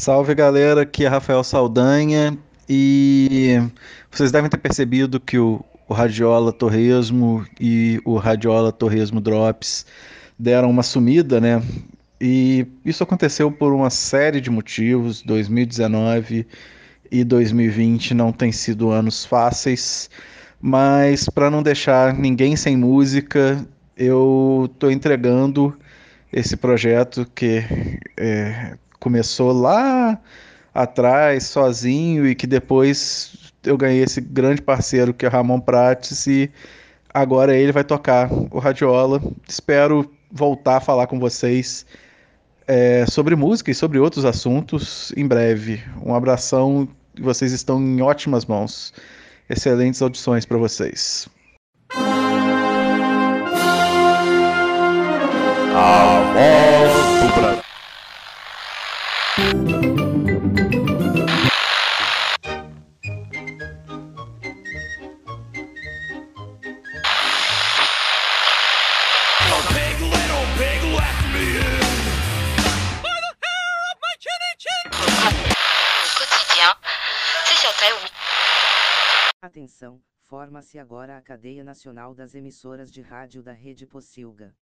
Salve galera, aqui é Rafael Saldanha e vocês devem ter percebido que o, o Radiola Torresmo e o Radiola Torresmo Drops deram uma sumida, né? E isso aconteceu por uma série de motivos. 2019 e 2020 não têm sido anos fáceis, mas para não deixar ninguém sem música, eu estou entregando esse projeto que é, começou lá atrás, sozinho, e que depois eu ganhei esse grande parceiro que é Ramon Prates, e agora ele vai tocar o Radiola. Espero voltar a falar com vocês é, sobre música e sobre outros assuntos em breve. Um abração, vocês estão em ótimas mãos. Excelentes audições para vocês. Atenção, forma-se agora a cadeia nacional das emissoras de rádio da Rede Pocilga.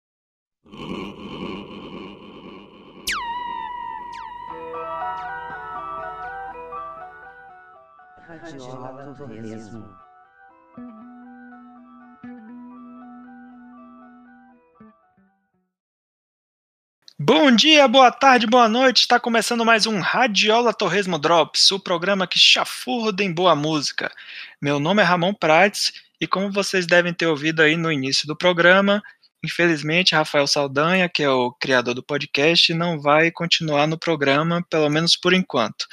Radiola Torresmo. Bom dia, boa tarde, boa noite. Está começando mais um Radiola Torresmo Drops, o programa que chafurda em boa música. Meu nome é Ramon Prates e como vocês devem ter ouvido aí no início do programa, infelizmente Rafael Saldanha, que é o criador do podcast, não vai continuar no programa, pelo menos por enquanto.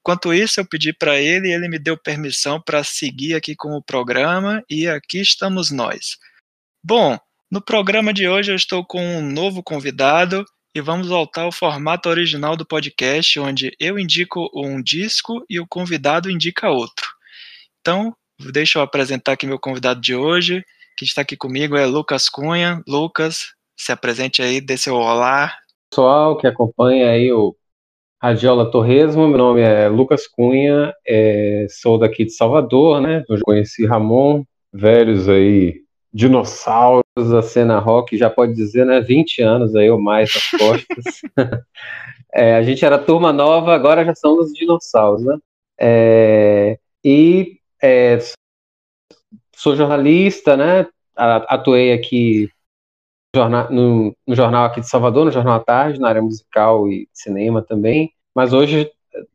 Enquanto isso, eu pedi para ele e ele me deu permissão para seguir aqui com o programa e aqui estamos nós. Bom, no programa de hoje eu estou com um novo convidado e vamos voltar ao formato original do podcast, onde eu indico um disco e o convidado indica outro. Então, deixa eu apresentar aqui meu convidado de hoje, que está aqui comigo é Lucas Cunha. Lucas, se apresente aí, dê seu olá. Pessoal que acompanha aí o Radiola Torresmo, meu nome é Lucas Cunha, é, sou daqui de Salvador, né? Eu conheci Ramon, velhos aí dinossauros da cena rock, já pode dizer, né? 20 anos aí ou mais nas costas. é, a gente era turma nova, agora já são os dinossauros, né? É, e é, sou jornalista, né? Atuei aqui no, no, jornal aqui de Salvador, no Jornal à Tarde, na área musical e cinema também. Mas hoje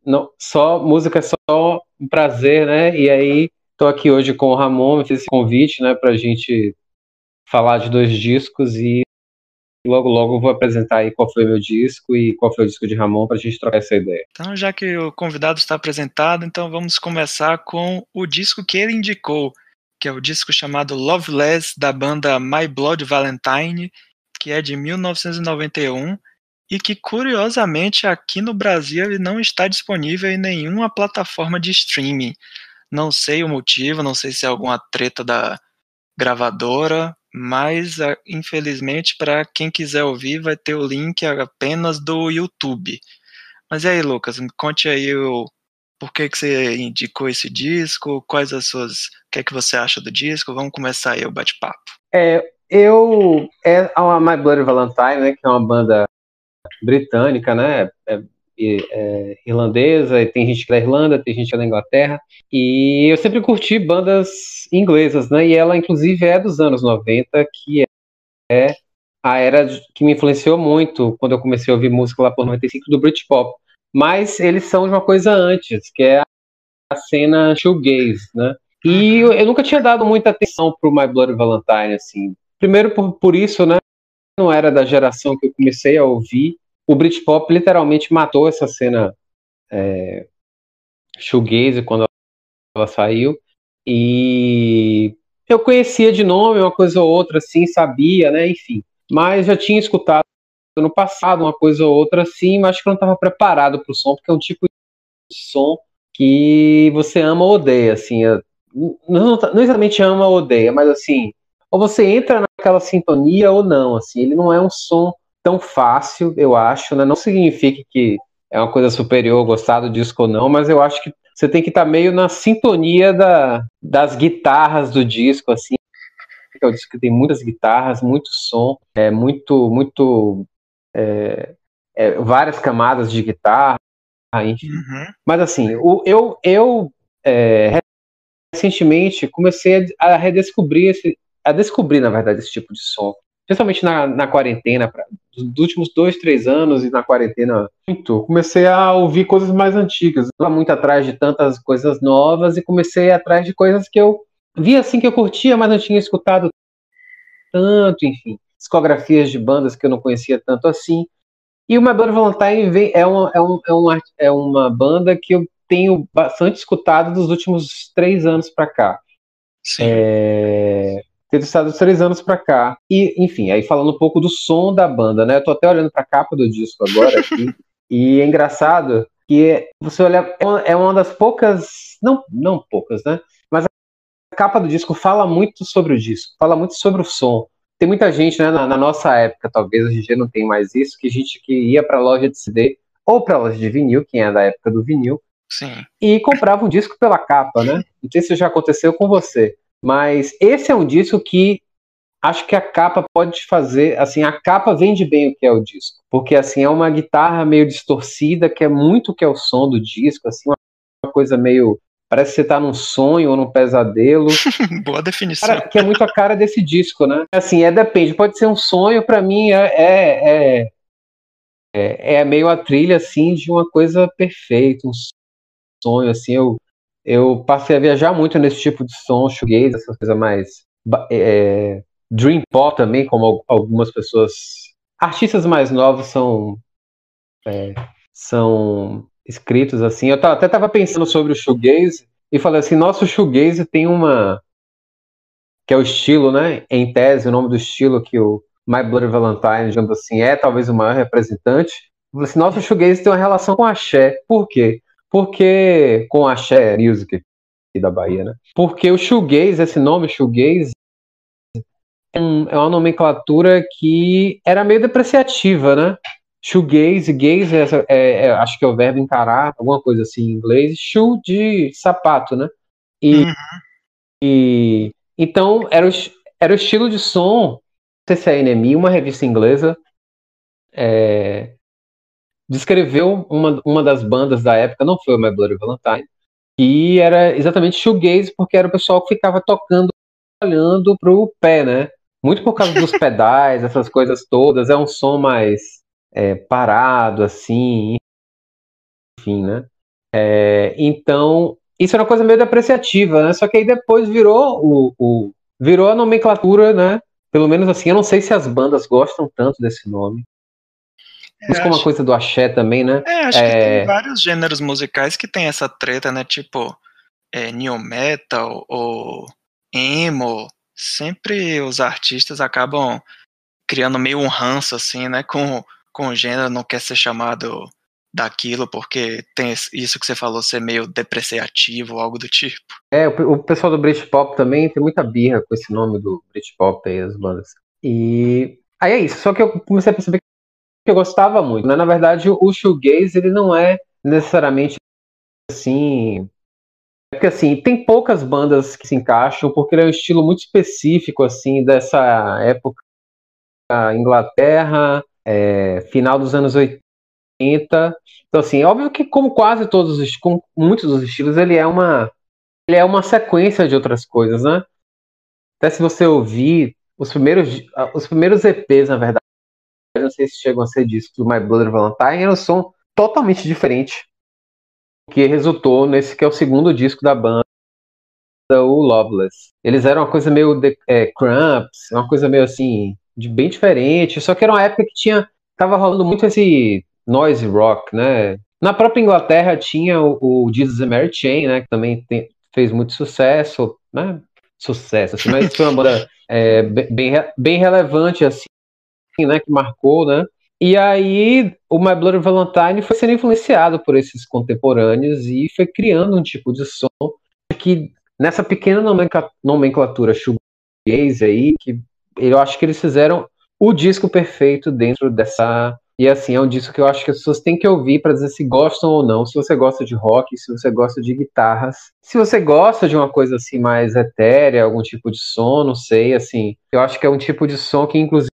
não, só música é só um prazer, né? E aí Estou aqui hoje com o Ramon, me fez esse convite, né, a gente falar de dois discos e logo logo vou apresentar aí qual foi o meu disco e qual foi o disco de Ramon para a gente trocar essa ideia. Então, já que o convidado está apresentado, então vamos começar com o disco que ele indicou, que é o disco chamado Loveless da banda My Blood Valentine, que é de 1991 e que curiosamente aqui no Brasil ele não está disponível em nenhuma plataforma de streaming. Não sei o motivo, não sei se é alguma treta da gravadora, mas ah, infelizmente para quem quiser ouvir vai ter o link apenas do YouTube. Mas e aí, Lucas, conte aí o por que, que você indicou esse disco, quais as suas, que é que você acha do disco? Vamos começar aí o bate-papo. É, eu é a My Bloody Valentine, né, que é uma banda britânica, né, é é, irlandesa, tem gente é da Irlanda, tem gente é da Inglaterra, e eu sempre curti bandas inglesas, né, e ela inclusive é dos anos 90, que é a era que me influenciou muito quando eu comecei a ouvir música lá por 95 do Britpop, mas eles são de uma coisa antes, que é a cena shoegaze, né, e eu, eu nunca tinha dado muita atenção pro My Bloody Valentine, assim, primeiro por, por isso, né, não era da geração que eu comecei a ouvir, o Britpop literalmente matou essa cena é, shoegaze quando ela saiu. E eu conhecia de nome uma coisa ou outra, assim, sabia, né? Enfim. Mas já tinha escutado no passado uma coisa ou outra, assim, mas acho que eu não estava preparado para o som, porque é um tipo de som que você ama ou odeia, assim. É, não, não exatamente ama ou odeia, mas assim, ou você entra naquela sintonia ou não, assim. Ele não é um som tão fácil, eu acho, né? Não significa que é uma coisa superior gostar do disco ou não, mas eu acho que você tem que estar tá meio na sintonia da, das guitarras do disco, assim. É o disco que tem muitas guitarras, muito som, é muito, muito é, é, várias camadas de guitarra, enfim. Uhum. Mas assim, o, eu, eu é, recentemente comecei a, redescobrir esse, a descobrir, na verdade, esse tipo de som. Principalmente na, na quarentena, pra, dos últimos dois, três anos e na quarentena, muito. Comecei a ouvir coisas mais antigas. Não muito atrás de tantas coisas novas e comecei atrás de coisas que eu via assim que eu curtia, mas não tinha escutado tanto, enfim. Discografias de bandas que eu não conhecia tanto assim. E o My Bloody Valentine vem, é, uma, é, um, é, uma, é uma banda que eu tenho bastante escutado dos últimos três anos para cá. Sim. É, ter estado dos três anos para cá. E, enfim, aí falando um pouco do som da banda, né? Eu tô até olhando para a capa do disco agora aqui, e é engraçado que você olha, é uma, é uma das poucas, não, não poucas, né? Mas a capa do disco fala muito sobre o disco, fala muito sobre o som. Tem muita gente, né, na, na nossa época, talvez hoje em dia não tem mais isso, que gente que ia para loja de CD ou para loja de vinil, quem é da época do vinil, Sim. e comprava um disco pela capa, né? Não sei se já aconteceu com você. Mas esse é um disco que acho que a capa pode fazer, assim, a capa vende bem o que é o disco, porque assim é uma guitarra meio distorcida, que é muito o que é o som do disco, assim, uma coisa meio parece que você tá num sonho ou num pesadelo. Boa definição. Cara, que é muito a cara desse disco, né? Assim, é depende, pode ser um sonho, para mim é, é, é, é, é meio a trilha assim de uma coisa perfeita, um sonho assim, eu eu passei a viajar muito nesse tipo de som, shoegaze, essa coisa mais é, dream pop também, como algumas pessoas, artistas mais novos são é, são escritos assim. Eu até estava pensando sobre o shoegaze e falei assim, nosso shoegaze tem uma que é o estilo, né? Em tese, o nome do estilo que o My Bloody Valentine, digamos assim, é talvez o maior representante. Assim, nosso shoegaze tem uma relação com axé. Por quê? Porque, com a Axé Music aqui da Bahia, né? Porque o shoegaze, esse nome shoegaze, é, é uma nomenclatura que era meio depreciativa, né? Shoegaze, gaze, é, é, é, acho que é o verbo encarar, alguma coisa assim em inglês. Shoe de sapato, né? E, uhum. e então era o, era o estilo de som, não sei se é NME, uma revista inglesa, é, descreveu uma, uma das bandas da época, não foi o My Bloody Valentine, e era exatamente shoegaze, porque era o pessoal que ficava tocando, olhando pro pé, né? Muito por causa dos pedais, essas coisas todas, é um som mais é, parado, assim, enfim, né? É, então, isso era uma coisa meio depreciativa, né? Só que aí depois virou o, o, virou a nomenclatura, né? Pelo menos assim, eu não sei se as bandas gostam tanto desse nome, isso é, como uma coisa do axé também, né? É, acho é... que tem vários gêneros musicais que tem essa treta, né? Tipo, é, new metal ou emo. Sempre os artistas acabam criando meio um ranço, assim, né? Com, com o gênero, não quer ser chamado daquilo porque tem isso que você falou ser meio depreciativo, algo do tipo. É, o, o pessoal do Britpop também tem muita birra com esse nome do Britpop aí, as bandas. E aí é isso, só que eu comecei a perceber que eu gostava muito. Né? Na verdade, o shoegaze ele não é necessariamente assim. É porque assim, tem poucas bandas que se encaixam, porque ele é um estilo muito específico assim dessa época Inglaterra, é, final dos anos 80. Então assim, óbvio que como quase todos os como muitos dos estilos, ele é uma ele é uma sequência de outras coisas, né? Até se você ouvir os primeiros os primeiros EPs, na verdade, não sei se chegam a ser discos do My Bloody Valentine, era um som totalmente diferente, que resultou nesse que é o segundo disco da banda, o Loveless. Eles eram uma coisa meio de, é, Cramps, uma coisa meio assim, de bem diferente, só que era uma época que tinha, tava rolando muito esse noise rock, né? Na própria Inglaterra tinha o, o Jesus and Mary Chain, né, que também tem, fez muito sucesso, né? Sucesso, assim, mas foi uma banda é, bem, bem relevante, assim, né, que marcou, né? E aí o My Bloody Valentine foi sendo influenciado por esses contemporâneos e foi criando um tipo de som que nessa pequena nomenclatura shoegaze aí, que eu acho que eles fizeram o disco perfeito dentro dessa E assim, é um disco que eu acho que as pessoas têm que ouvir para dizer se gostam ou não. Se você gosta de rock, se você gosta de guitarras. Se você gosta de uma coisa assim mais etérea, algum tipo de som, não sei, assim. Eu acho que é um tipo de som que, inclusive,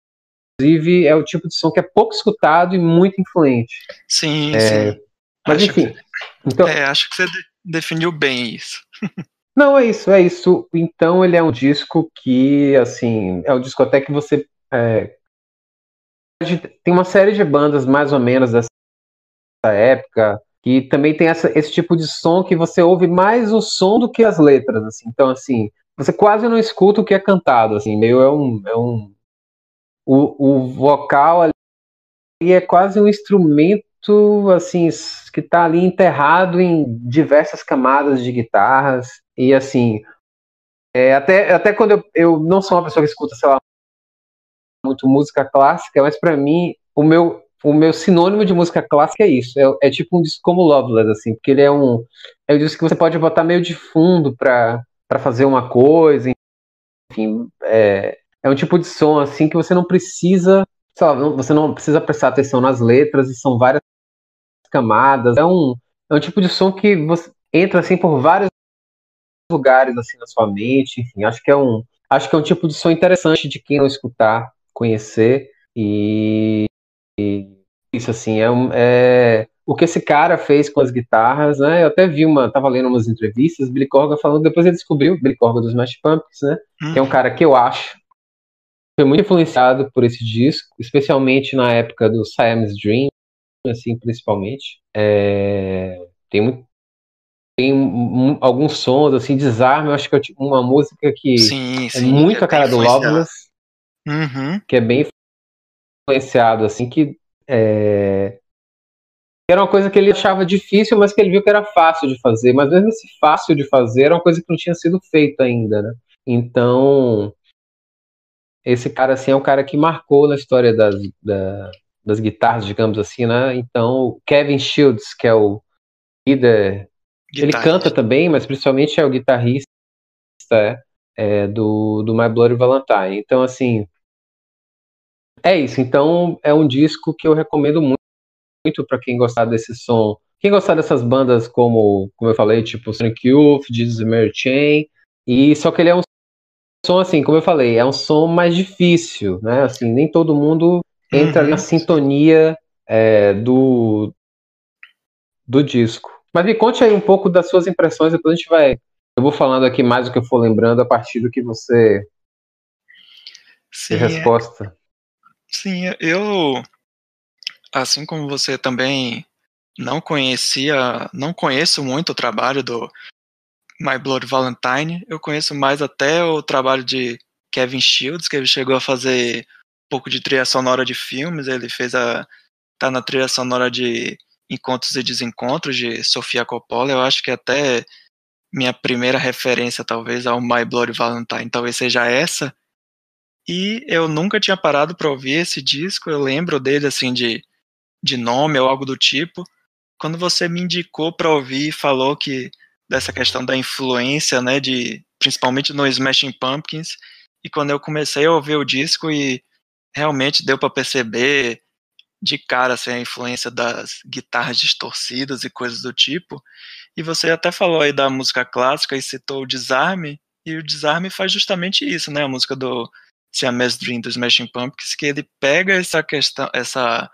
é o tipo de som que é pouco escutado e muito influente. Sim, É, sim. Mas Acho enfim. Então, É, acho que você de- definiu bem isso. Não, é isso, é isso. Então ele é um disco que, assim, é um disco até que você. é, tem uma série de bandas mais ou menos dessa época que também tem essa- esse tipo de som que você ouve mais o som do que as letras, assim. Então, assim, você quase não escuta o que é cantado, assim, meio é um. É um o, o vocal ali é quase um instrumento, assim, que está ali enterrado em diversas camadas de guitarras. E, assim, é, até, até quando eu, eu não sou uma pessoa que escuta, sei lá, muito música clássica, mas para mim, o meu, o meu sinônimo de música clássica é isso. É, é tipo um disco como Loveless, assim, porque ele é um, é um disco que você pode botar meio de fundo para fazer uma coisa, enfim. É, é um tipo de som, assim, que você não precisa, sei lá, você não precisa prestar atenção nas letras, e são várias camadas. É um, é um tipo de som que você entra, assim, por vários lugares, assim, na sua mente, enfim. Acho que é um, acho que é um tipo de som interessante de quem não escutar, conhecer e, e isso assim é, um- é o que esse cara fez com as guitarras, né? Eu até vi uma, tava lendo umas entrevistas, Billy Corgan falando, depois ele descobriu, Billy Corgan dos Smash Pumpkins, né? Que é um cara que eu acho foi muito influenciado por esse disco, especialmente na época do Siamese Dream, assim, principalmente. É, tem muito tem um- alguns sons assim, desarme, eu acho que é uma música que Sim, é sim. muito é a cara do. Loveless, Uhum. que é bem influenciado, assim, que é, era uma coisa que ele achava difícil, mas que ele viu que era fácil de fazer. Mas mesmo esse fácil de fazer era uma coisa que não tinha sido feita ainda, né? Então, esse cara, assim, é um cara que marcou na história das, da- das guitarras, digamos assim, né? Então, o Kevin Shields, que é o líder ele canta também, mas principalmente é o guitarrista é, é, do, do My Bloody Valentine. Então, assim, é isso. Então, é um disco que eu recomendo muito, muito para quem gostar desse som. Quem gostar dessas bandas, como, como eu falei, tipo Sonic Youth, Jesus Mary Chain, e só que ele é um som, assim, como eu falei, é um som mais difícil, né? Assim, nem todo mundo entra Uhum. na sintonia é, do, do disco. Mas me conte aí um pouco das suas impressões, depois a gente vai. Eu vou falando aqui mais o que eu for lembrando a partir do que você. Sim, De resposta. sim, eu, assim como você também não conhecia, não conheço muito o trabalho do My Blood Valentine, eu conheço mais até o trabalho de Kevin Shields, que ele chegou a fazer um pouco de trilha sonora de filmes, ele fez a tá na trilha sonora de Encontros e Desencontros de Sofia Coppola, eu acho que até minha primeira referência talvez ao My Bloody Valentine talvez seja essa. E eu nunca tinha parado para ouvir esse disco, eu lembro dele assim de de nome ou algo do tipo. Quando você me indicou para ouvir e falou que dessa questão da influência, né, de principalmente no Smashing Pumpkins, e quando eu comecei a ouvir o disco e realmente deu para perceber de cara assim, a influência das guitarras distorcidas e coisas do tipo. E você até falou aí da música clássica e citou o Desarme, e o Desarme faz justamente isso, né? A música do Siamese Dream do Smashing Pumpkins, que ele pega essa questão, essa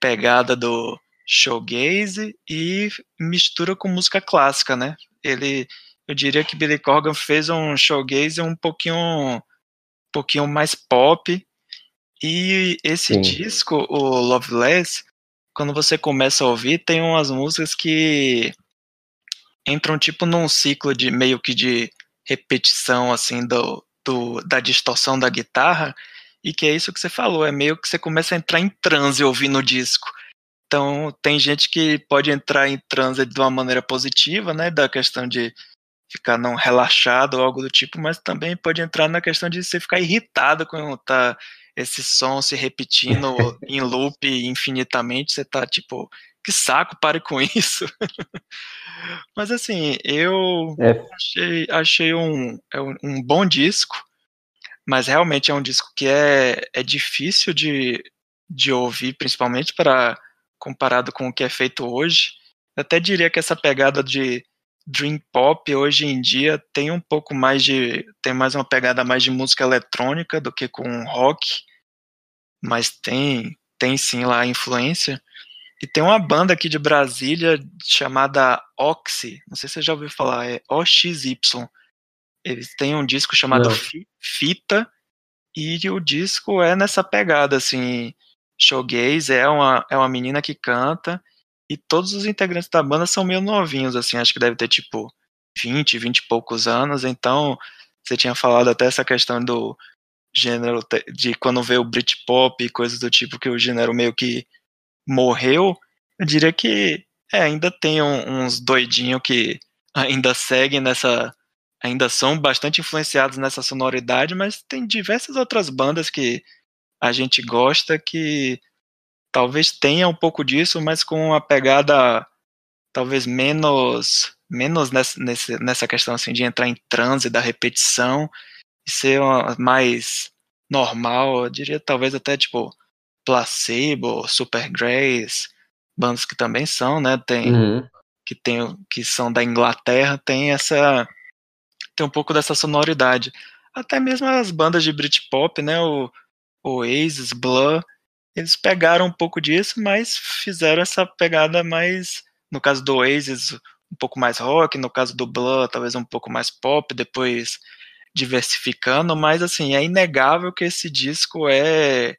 pegada do showgaze e mistura com música clássica, né? Ele, eu diria que Billy Corgan fez um showgaze um pouquinho, um pouquinho mais pop. E esse Sim. disco, o Loveless, quando você começa a ouvir, tem umas músicas que entram tipo num ciclo de meio que de repetição assim do, do da distorção da guitarra e que é isso que você falou, é meio que você começa a entrar em transe ouvindo o disco. Então, tem gente que pode entrar em transe de uma maneira positiva, né, da questão de ficar não relaxado ou algo do tipo, mas também pode entrar na questão de você ficar irritado quando tá esse som se repetindo em loop infinitamente, você tá tipo, que saco, pare com isso. mas assim, eu É. achei, achei um, é um, um bom disco, mas realmente é um disco que é, é difícil de, de ouvir, principalmente para comparado com o que é feito hoje. Eu até diria que essa pegada de dream pop hoje em dia tem um pouco mais de tem mais uma pegada mais de música eletrônica do que com rock, mas tem tem sim lá a influência. E tem uma banda aqui de Brasília chamada Oxy, não sei se você já ouviu falar, é OXY. Eles têm um disco chamado Não. Fita e o disco é nessa pegada assim, showgaze, é uma é uma menina que canta e todos os integrantes da banda são meio novinhos assim, acho que deve ter tipo 20, 20 e poucos anos, então você tinha falado até essa questão do gênero de quando vê o Britpop e coisas do tipo que o gênero meio que morreu, eu diria que é, ainda tem um- uns doidinhos que ainda seguem nessa ainda são bastante influenciados nessa sonoridade, mas tem diversas outras bandas que a gente gosta que talvez tenha um pouco disso, mas com uma pegada talvez menos menos nessa, nessa questão assim de entrar em transe da repetição e ser uma- mais normal, eu diria talvez até tipo Placebo, Super Grace, bandas que também são, né? Tem Uhum. que tem que são da Inglaterra tem essa tem um pouco dessa sonoridade. Até mesmo as bandas de Britpop, né, o Oasis, Blur, eles pegaram um pouco disso, mas fizeram essa pegada mais, no caso do Oasis, um pouco mais rock, no caso do Blur, talvez um pouco mais pop, depois diversificando, mas assim, é inegável que esse disco é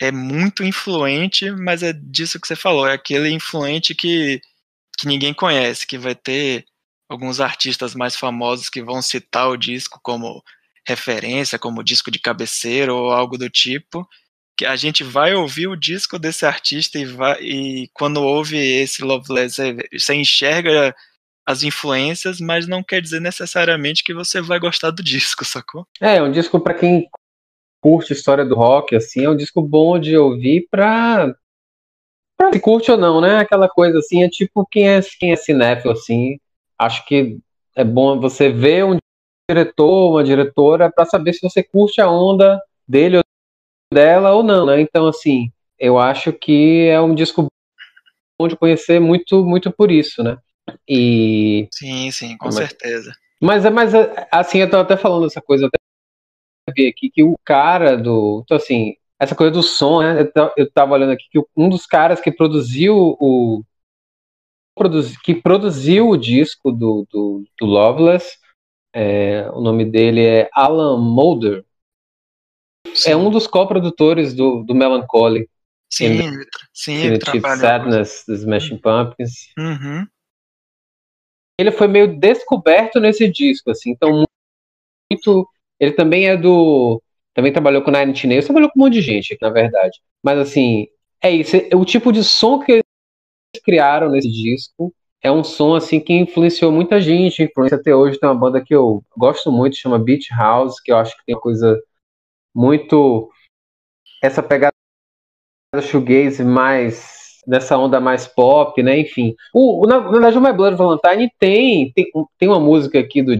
é muito influente, mas é disso que você falou, é aquele influente que que ninguém conhece, que vai ter alguns artistas mais famosos que vão citar o disco como referência, como disco de cabeceira ou algo do tipo, que a gente vai ouvir o disco desse artista e, vai, e quando ouve esse Loveless, você- enxerga as influências, mas não quer dizer necessariamente que você vai gostar do disco, sacou? É, é um disco pra quem curte história do rock, assim, é um disco bom de ouvir pra, pra se curte ou não, né? Aquela coisa assim, é tipo quem é, quem é cinéfilo, assim, acho que é bom você ver um diretor, uma diretora, pra saber se você curte a onda dele ou dela ou não, né? Então, assim, eu acho que é um disco bom de conhecer muito, muito por isso, né? E Sim, sim, com Mas- certeza. mas é mais assim, eu tô até falando essa coisa, até vi aqui que o cara do. Então, assim, essa coisa do som, né? Eu, ta- eu tava olhando aqui que um dos caras que produziu o. que produziu o disco do, do, do Loveless, é, o nome dele é Alan Mulder, Sim, é um dos coprodutores do, do Melancholy, sim, ele, sim, ele trabalha. Sadness, dos Smashing Pumpkins. Uhum, ele foi meio descoberto nesse disco, assim, então muito. Ele também é do. Também trabalhou com Nine Inch Nails, trabalhou com um monte de gente, na verdade. Mas assim, é isso. é- O tipo de som que eles criaram nesse disco é um som assim que influenciou muita gente, influencia até hoje. Tem uma banda que eu gosto muito, chama Beach House, que eu acho que tem uma coisa muito. Essa pegada shoegaze mais dessa onda mais pop, né? Enfim. O- na, na verdade, o My Blood Valentine tem, tem, tem uma música aqui do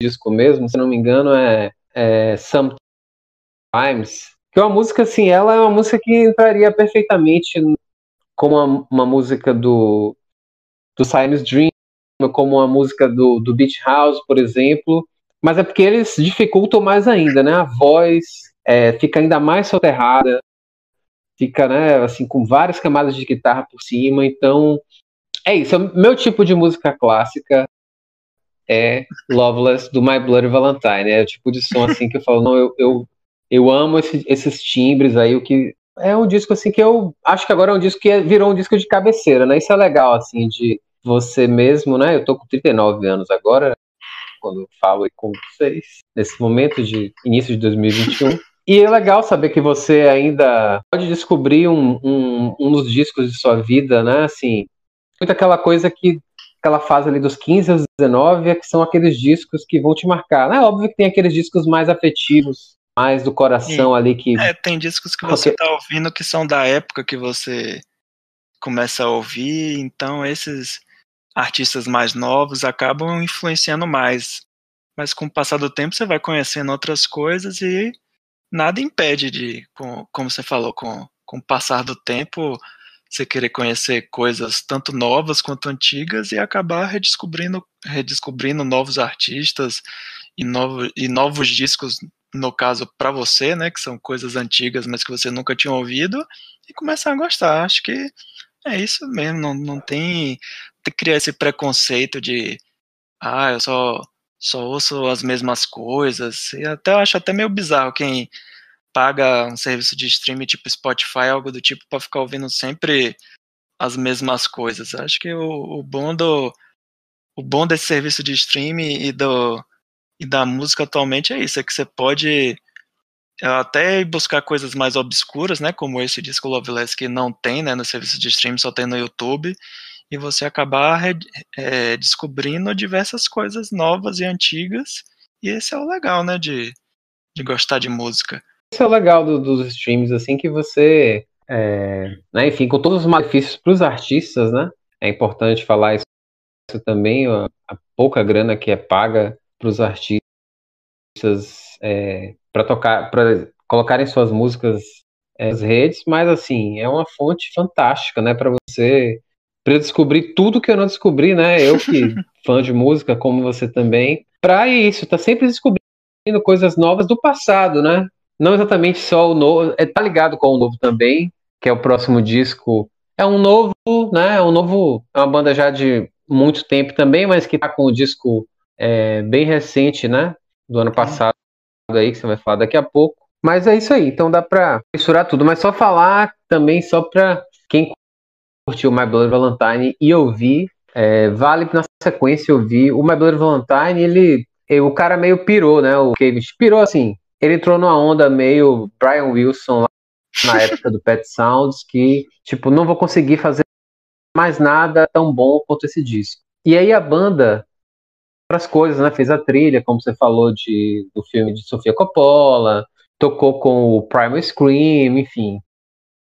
disco mesmo, se não me engano, é, é Sometimes, que é uma música assim, ela é uma música que entraria perfeitamente como uma, uma música do, do Silence Dream, como uma música do, do Beach House, por exemplo, mas é porque eles dificultam mais ainda, né? A voz é, fica ainda mais soterrada, fica, né, assim, com várias camadas de guitarra por cima, então é isso, é meu tipo de música clássica é Loveless do My Bloody Valentine, é o tipo de som assim que eu falo, não, eu, eu, eu amo esse- esses timbres aí, o que é um disco assim que eu acho que agora é um disco que é- virou um disco de cabeceira, né? Isso é legal assim de você mesmo, né? Eu tô com 39 anos agora, quando eu falo com vocês, nesse momento de início de 2021. E é legal saber que você ainda pode descobrir um, um, um dos discos de sua vida, né? Assim, muito aquela coisa que aquela fase ali dos 15 aos 19, é que são aqueles discos que vão te marcar. É óbvio que tem aqueles discos mais afetivos, mais do coração ali que É, tem discos que você tá ouvindo que são da época que você começa a ouvir, então esses artistas mais novos acabam influenciando mais. Mas com o passar do tempo você vai conhecendo outras coisas e nada impede de, com, como você falou, com, com o passar do tempo, você querer conhecer coisas tanto novas quanto antigas e acabar redescobrindo, redescobrindo novos artistas e, novo, e novos discos, no caso para você, né, que são coisas antigas, mas que você nunca tinha ouvido, e começar a gostar. Acho que é isso mesmo, não, não tem, criar esse preconceito de ah, eu só, só ouço as mesmas coisas. E até eu acho até meio bizarro quem paga um serviço de streaming tipo Spotify, algo do tipo, para ficar ouvindo sempre as mesmas coisas. Acho que o, o bom do o bom desse serviço de streaming e do e da música atualmente é isso, é que você pode até buscar coisas mais obscuras, né, como esse disco Loveless que não tem, né, no serviço de streaming, só tem no YouTube, e você acabar é, descobrindo diversas coisas novas e antigas, e esse é o legal, né, de, de gostar de música. Isso é o legal do, dos streams, assim, que você, é, né, enfim, com todos os malefícios para os artistas, né? É importante falar isso, isso também, a, a, pouca grana que é paga para os artistas é, para tocar, para colocarem suas músicas é, nas redes, mas assim, é uma fonte fantástica, né, para você para descobrir tudo que eu não descobri, né? Eu que fã de música, como você também, para isso, tá sempre descobrindo coisas novas do passado, né? não exatamente só o novo, é, tá ligado com o novo também, que é o próximo disco. É um novo, né? É um novo, é uma banda já de muito tempo também, mas que tá com o disco é, bem recente, né? Do ano passado aí, que você vai falar daqui a pouco. Mas é isso aí, então dá pra misturar tudo. Mas só falar também, só pra quem curtiu My Blood Valentine e ouvir, é, vale na sequência ouvir. O My Blood Valentine, ele, o cara meio pirou, né? O Kevin pirou assim, ele entrou numa onda meio Brian Wilson lá na época do Pet Sounds, que, tipo, não vou conseguir fazer mais nada tão bom quanto esse disco. E aí a banda, outras coisas, né? Fez a trilha, como você falou, de, do filme de Sofia Coppola, tocou com o Primal Scream, enfim.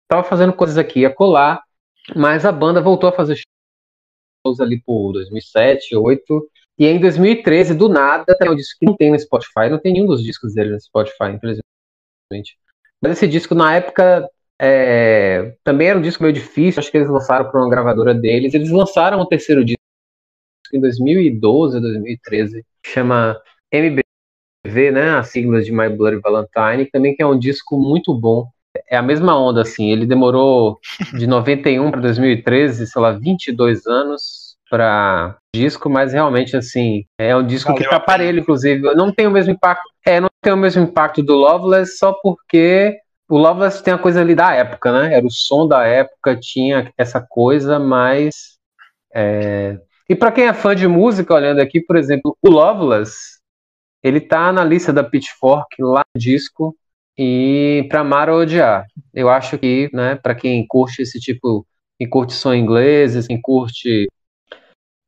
Tava fazendo coisas aqui a colar, mas a banda voltou a fazer shows ali por 2007, 2008, e em 2013, do nada, tem um disco que não tem no Spotify, não tem nenhum dos discos dele no Spotify, infelizmente. Mas esse disco, na época, é, também era um disco meio difícil, acho que eles lançaram para uma gravadora deles. Eles lançaram o terceiro disco em 2012, 2013, chama MBV, né, a sigla de My Bloody Valentine, também que é um disco muito bom. É a mesma onda, assim, ele demorou de 91 para 2013, sei lá, 22 anos, para disco, mas realmente assim, é um disco Valeu que tá parelho, inclusive. Não tem o mesmo impacto. É, não tem o mesmo impacto do Loveless só porque o Loveless tem a coisa ali da época, né? Era o som da época, tinha essa coisa, mas é... E para quem é fã de música, olhando aqui, por exemplo, o Loveless, ele tá na lista da Pitchfork lá no disco e para amar ou odiar. Eu acho que, né, para quem curte esse tipo, quem curte som inglês, quem curte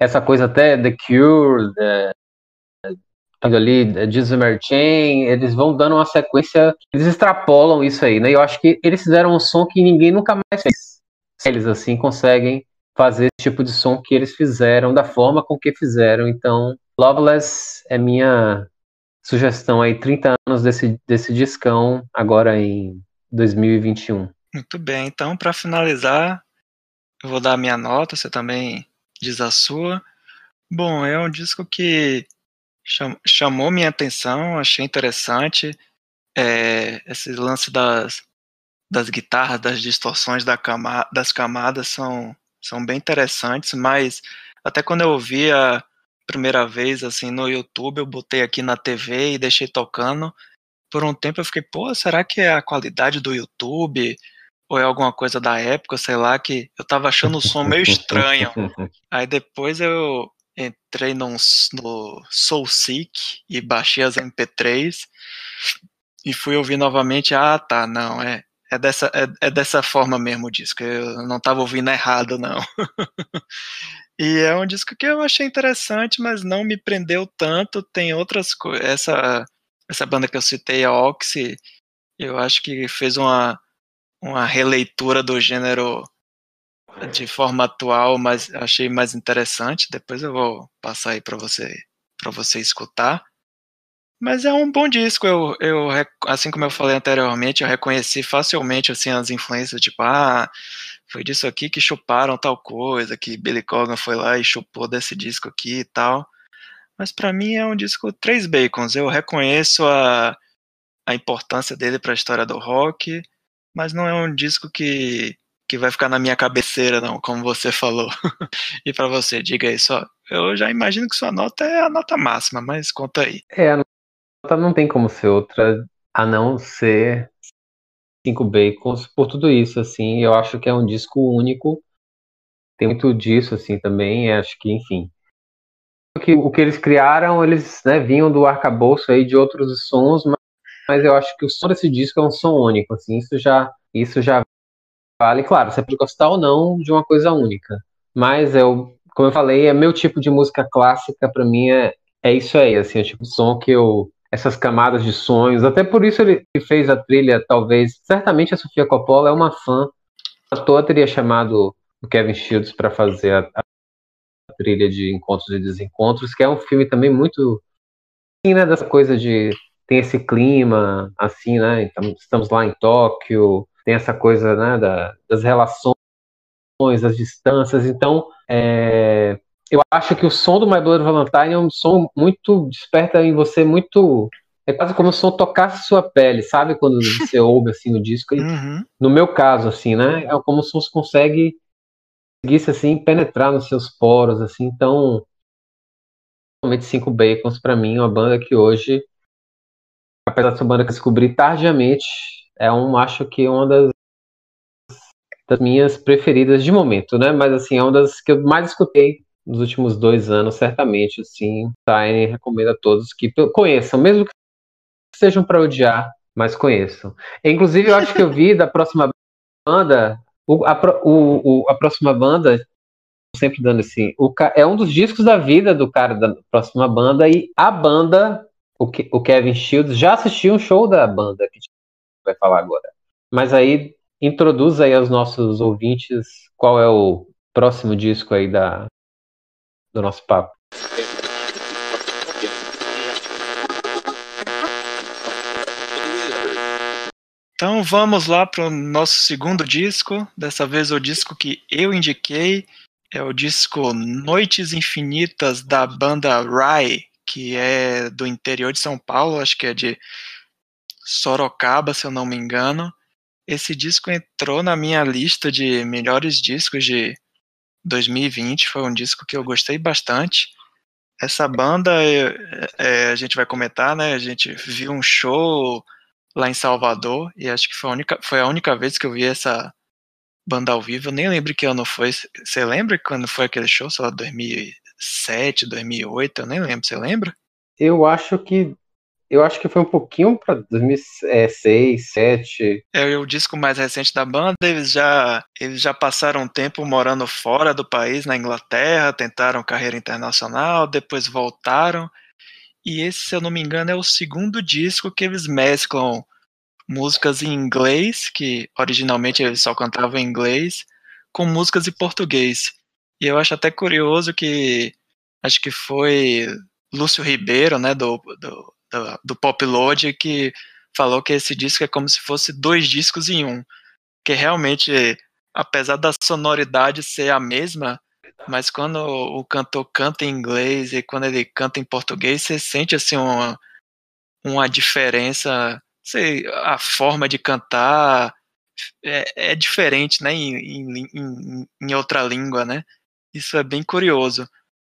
essa coisa até The Cure, the, ali, Jesus Chain, eles vão dando uma sequência, eles extrapolam isso aí, né? Eu acho que eles fizeram um som que ninguém nunca mais fez. Eles assim conseguem fazer esse tipo de som que eles fizeram, da forma com que fizeram. Então, Loveless é minha sugestão aí, 30 anos desse, desse discão, agora em 2021. Muito bem, então para finalizar, eu vou dar a minha nota, você também diz a sua. Bom, é um disco que chamou minha atenção, achei interessante. É, esse lance das, das guitarras, das distorções da cama, das camadas são, são bem interessantes, mas até quando eu ouvi a primeira vez assim no YouTube, eu botei aqui na TV e deixei tocando. Por um tempo eu fiquei, pô, será que é a qualidade do YouTube? ou é alguma coisa da época, sei lá, que eu tava achando o som meio estranho. Aí depois eu entrei num, no SoulSeek e baixei as MP3 e fui ouvir novamente. Ah, tá, não, é, é, dessa, é, é dessa forma mesmo o disco. Eu não tava ouvindo errado, não. e é um disco que eu achei interessante, mas não me prendeu tanto. Tem outras coisas. Essa, essa banda que eu citei, a Oxy, eu acho que fez uma uma releitura do gênero de forma atual, mas achei mais interessante. Depois eu vou passar aí para você para você escutar. Mas é um bom disco, eu, eu, assim como eu falei anteriormente, eu reconheci facilmente assim, as influências, tipo, ah, foi disso aqui que chuparam tal coisa, que Billy Corgan foi lá e chupou desse disco aqui e tal. Mas para mim é um disco três bacons, eu reconheço a, a importância dele para a história do rock, mas não é um disco que, que vai ficar na minha cabeceira, não, como você falou. e para você, diga aí só. Eu já imagino que sua nota é a nota máxima, mas conta aí. É, a nota não tem como ser outra a não ser cinco bacons por tudo isso, assim. Eu acho que é um disco único. Tem muito disso, assim, também. Acho que, enfim. O que, o que eles criaram, eles né, vinham do arcabouço aí de outros sons, mas mas eu acho que o som desse disco é um som único, assim, isso já, isso já vale, claro, você pode gostar ou não de uma coisa única, mas eu, como eu falei, é meu tipo de música clássica, para mim é, é isso aí, assim, é o tipo de som que eu, essas camadas de sonhos, até por isso ele fez a trilha, talvez, certamente a Sofia Coppola é uma fã, à toa teria chamado o Kevin Shields para fazer a, a, trilha de Encontros e Desencontros, que é um filme também muito, assim, né, dessa coisa de tem esse clima, assim, né? Então, estamos lá em Tóquio, tem essa coisa né, da, das relações, das distâncias. Então, é, eu acho que o som do My Blood Valentine é um som muito desperta em você muito é quase como se o som tocasse sua pele, sabe? Quando você ouve assim o disco. Uhum. No meu caso, assim, né? É como se o som consegue conseguisse assim penetrar nos seus poros, assim. Então, realmente cinco bacons para mim, uma banda que hoje apesar dessa banda que eu descobri tardiamente, é um, acho que uma das, das minhas preferidas de momento, né? Mas assim, é uma das que eu mais escutei nos últimos dois anos, certamente, assim, Tiny recomendo a todos que conheçam, mesmo que sejam para odiar, mas conheçam. Inclusive, eu acho que eu vi da próxima banda, o, a, o, o, a próxima banda, sempre dando assim, o, é um dos discos da vida do cara da próxima banda, e a banda o, o Kevin Shields já assistiu um show da banda que vai falar agora. Mas aí introduz aí aos nossos ouvintes qual é o próximo disco aí da, do nosso papo. Então vamos lá para o nosso segundo disco. Dessa vez o disco que eu indiquei é o disco Noites Infinitas da banda Rye, que é do interior de São Paulo, acho que é de Sorocaba, se eu não me engano. Esse disco entrou na minha lista de melhores discos de 2020, foi um disco que eu gostei bastante. Essa banda, é, é, a gente vai comentar, né? A gente viu um show lá em Salvador e acho que foi a única, foi a única vez que eu vi essa banda ao vivo. Eu nem lembro que ano foi. Você lembra quando foi aquele show? Sei lá, 2000, 2007, 2008, eu nem lembro, você lembra? Eu acho que eu acho que foi um pouquinho para 2006, 2007. É o disco mais recente da banda. Eles já eles já passaram um tempo morando fora do país, na Inglaterra, tentaram carreira internacional, depois voltaram. E esse, se eu não me engano, é o segundo disco que eles mesclam músicas em inglês, que originalmente eles só cantavam em inglês, com músicas em português. E eu acho até curioso que acho que foi Lúcio Ribeiro, né, do, do, do, do Pop Load, que falou que esse disco é como se fosse dois discos em um. Que realmente, apesar da sonoridade ser a mesma, mas quando o cantor canta em inglês e quando ele canta em português, você sente assim uma, uma diferença, sei, a forma de cantar é, é diferente, né, em, em, em, outra língua, né? Isso é bem curioso.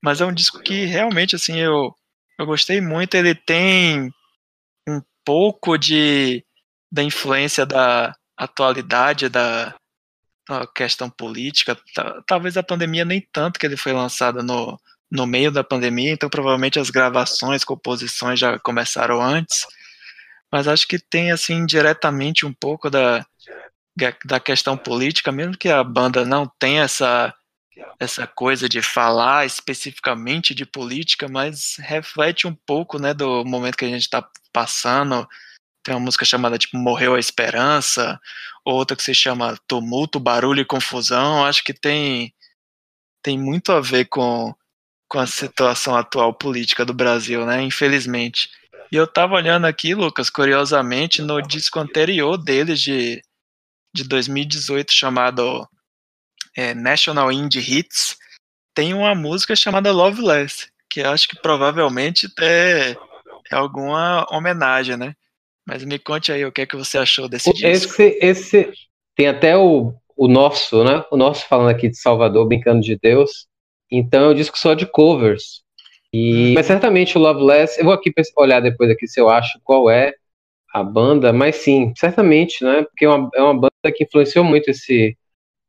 Mas é um disco que realmente, assim, eu, eu gostei muito. Ele tem um pouco de da influência da atualidade da, da questão política. Talvez a pandemia nem tanto que ele foi lançado no, no meio da pandemia, então provavelmente as gravações, composições já começaram antes. Mas acho que tem assim diretamente um pouco da da questão política, mesmo que a banda não tenha essa essa coisa de falar especificamente de política, mas reflete um pouco, né, do momento que a gente está passando. Tem uma música chamada tipo Morreu a Esperança, outra que se chama Tumulto, Barulho e Confusão. Acho que tem tem muito a ver com, com a situação atual política do Brasil, né? Infelizmente. E eu tava olhando aqui, Lucas, curiosamente, no disco anterior deles, de, de 2018, chamado é, National Indie Hits, tem uma música chamada Loveless, que acho que provavelmente é, é alguma homenagem, né? Mas me conte aí o que é que você achou desse disco. Esse, esse tem até o, o nosso, né? O nosso falando aqui de Salvador, brincando de Deus. Então é um disco só de covers. E, hum. Mas certamente o Loveless, eu vou aqui olhar depois aqui se eu acho qual é a banda, mas sim, certamente, né? Porque é uma, é uma banda que influenciou muito esse.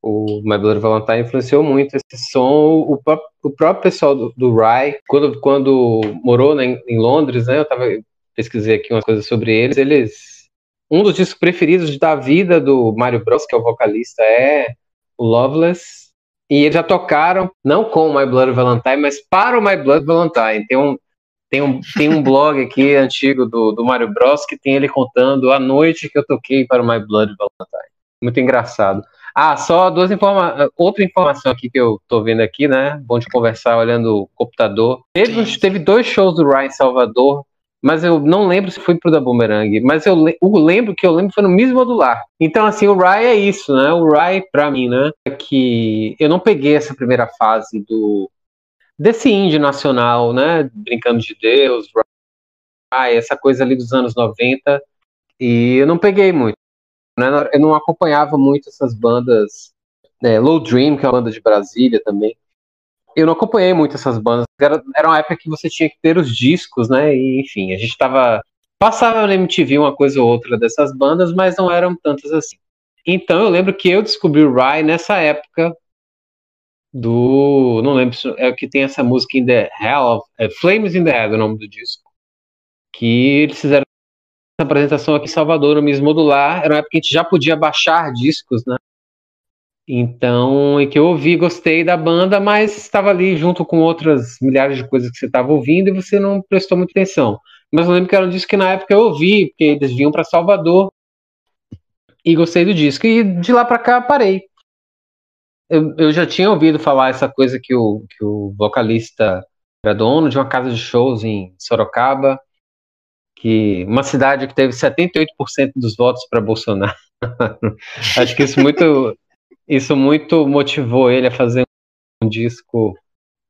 O My Blood Valentine influenciou muito esse som. O, próprio, o próprio pessoal do, do Rye, quando, quando morou né, em Londres, né? Eu tava, pesquisei aqui umas coisas sobre eles. Eles. Um dos discos preferidos da vida do Mario Bros, que é o vocalista, é o Loveless e eles já tocaram, não com o My Blood Valentine, mas para o My Blood Valentine. Tem um, tem um, tem um blog aqui antigo do, do Mario Bros que tem ele contando a noite que eu toquei para o My Blood Valentine. Muito engraçado. Ah, só duas informa outra informação aqui que eu tô vendo aqui, né? Bom de conversar olhando o computador. Teve, teve dois shows do Ryan Salvador mas eu não lembro se foi pro da Boomerang, mas eu, eu lembro que eu lembro foi no mesmo modular. Então, assim, o Rai é isso, né? O Rai, pra mim, né? É que eu não peguei essa primeira fase do desse indie nacional, né? Brincando de Deus, Rai, essa coisa ali dos anos 90, e eu não peguei muito. Né? Eu não acompanhava muito essas bandas. Né? Low Dream, que é uma banda de Brasília também eu não acompanhei muito essas bandas. Era, era uma época que você tinha que ter os discos, né? E, enfim, a gente tava. Passava na MTV uma coisa ou outra dessas bandas, mas não eram tantas assim. Então eu lembro que eu descobri o Rye nessa época do. Não lembro se é o que tem essa música in the Hell, é Flames in the Head, o nome do disco. Que eles fizeram essa apresentação aqui em Salvador, no mesmo modular. Era uma época que a gente já podia baixar discos, né? Então, e que eu ouvi, gostei da banda, mas estava ali junto com outras milhares de coisas que você estava ouvindo e você não prestou muita atenção. Mas eu lembro que era um disco que na época eu ouvi, porque eles vinham para Salvador e gostei do disco. E de lá para cá parei. Eu, eu, já tinha ouvido falar essa coisa que o, que o vocalista era dono de uma casa de shows em Sorocaba, que uma cidade que teve 78% dos votos para Bolsonaro. Acho que isso muito isso muito motivou ele a fazer um disco,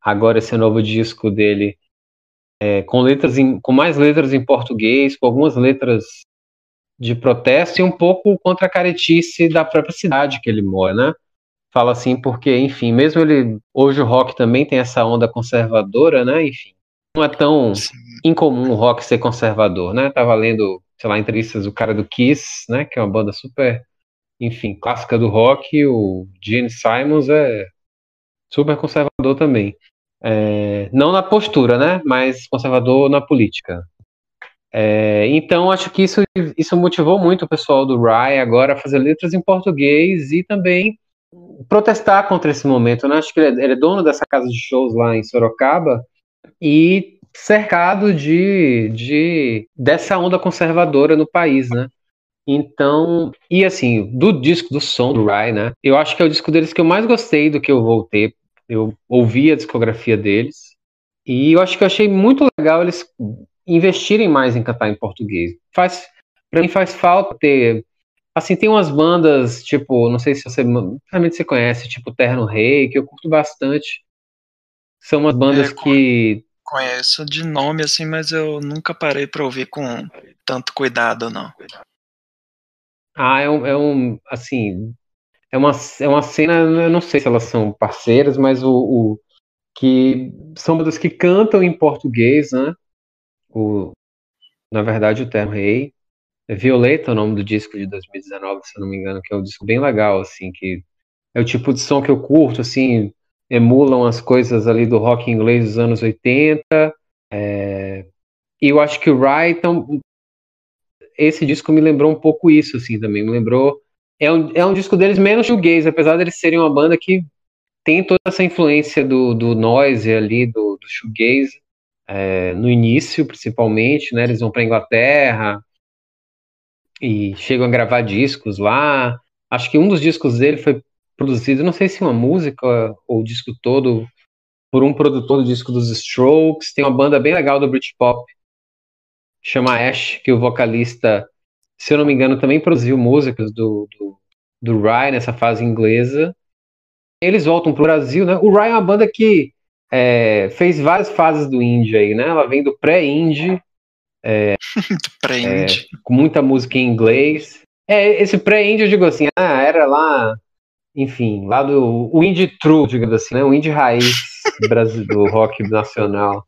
agora esse novo disco dele, é, com letras em, com mais letras em português, com algumas letras de protesto e um pouco contra a caretice da própria cidade que ele mora, né? Fala assim porque, enfim, mesmo ele hoje o rock também tem essa onda conservadora, né? Enfim, não é tão Sim. incomum o rock ser conservador, né? Tava lendo, sei lá, entrevistas do cara do Kiss, né? Que é uma banda super enfim, clássica do rock, o Gene Simons é super conservador também. É, não na postura, né? Mas conservador na política. É, então, acho que isso, isso motivou muito o pessoal do Rye agora a fazer letras em português e também protestar contra esse momento. Né? Acho que ele é, ele é dono dessa casa de shows lá em Sorocaba e cercado de, de dessa onda conservadora no país, né? Então, e assim, do disco, do som do Rye, né? Eu acho que é o disco deles que eu mais gostei do que eu voltei. Eu ouvi a discografia deles. E eu acho que eu achei muito legal eles investirem mais em cantar em português. Faz, pra mim faz falta ter. Assim, tem umas bandas, tipo, não sei se você realmente você conhece, tipo Terno Rei, que eu curto bastante. São umas bandas é, que. Conheço de nome, assim, mas eu nunca parei pra ouvir com tanto cuidado, não. Ah, é um, é um assim, é uma, é uma cena, eu não sei se elas são parceiras, mas o, o que são bandas que cantam em português, né? O, na verdade, o termo rei. É Violeta o nome do disco de 2019, se eu não me engano, que é um disco bem legal, assim, que é o tipo de som que eu curto, assim, emulam as coisas ali do rock inglês dos anos 80. É, e eu acho que o Rye esse disco me lembrou um pouco isso, assim, também. Me lembrou. É um, é um disco deles menos shoegaze, apesar deles serem uma banda que tem toda essa influência do, do noise ali, do, do shoegaze, é, no início, principalmente, né? Eles vão para Inglaterra e chegam a gravar discos lá. Acho que um dos discos dele foi produzido, não sei se uma música ou o disco todo, por um produtor do disco dos Strokes. Tem uma banda bem legal do Britpop chama Ash, que o vocalista, se eu não me engano, também produziu músicas do, do, do Ryan nessa fase inglesa. Eles voltam pro Brasil, né? O Ryan é uma banda que é, fez várias fases do indie aí, né? Ela vem do pré-indie, é, pré-indie. É, com muita música em inglês. É, esse pré-indie eu digo assim, ah, era lá, enfim, lá do o indie true, digamos assim, né? O indie raiz do rock nacional.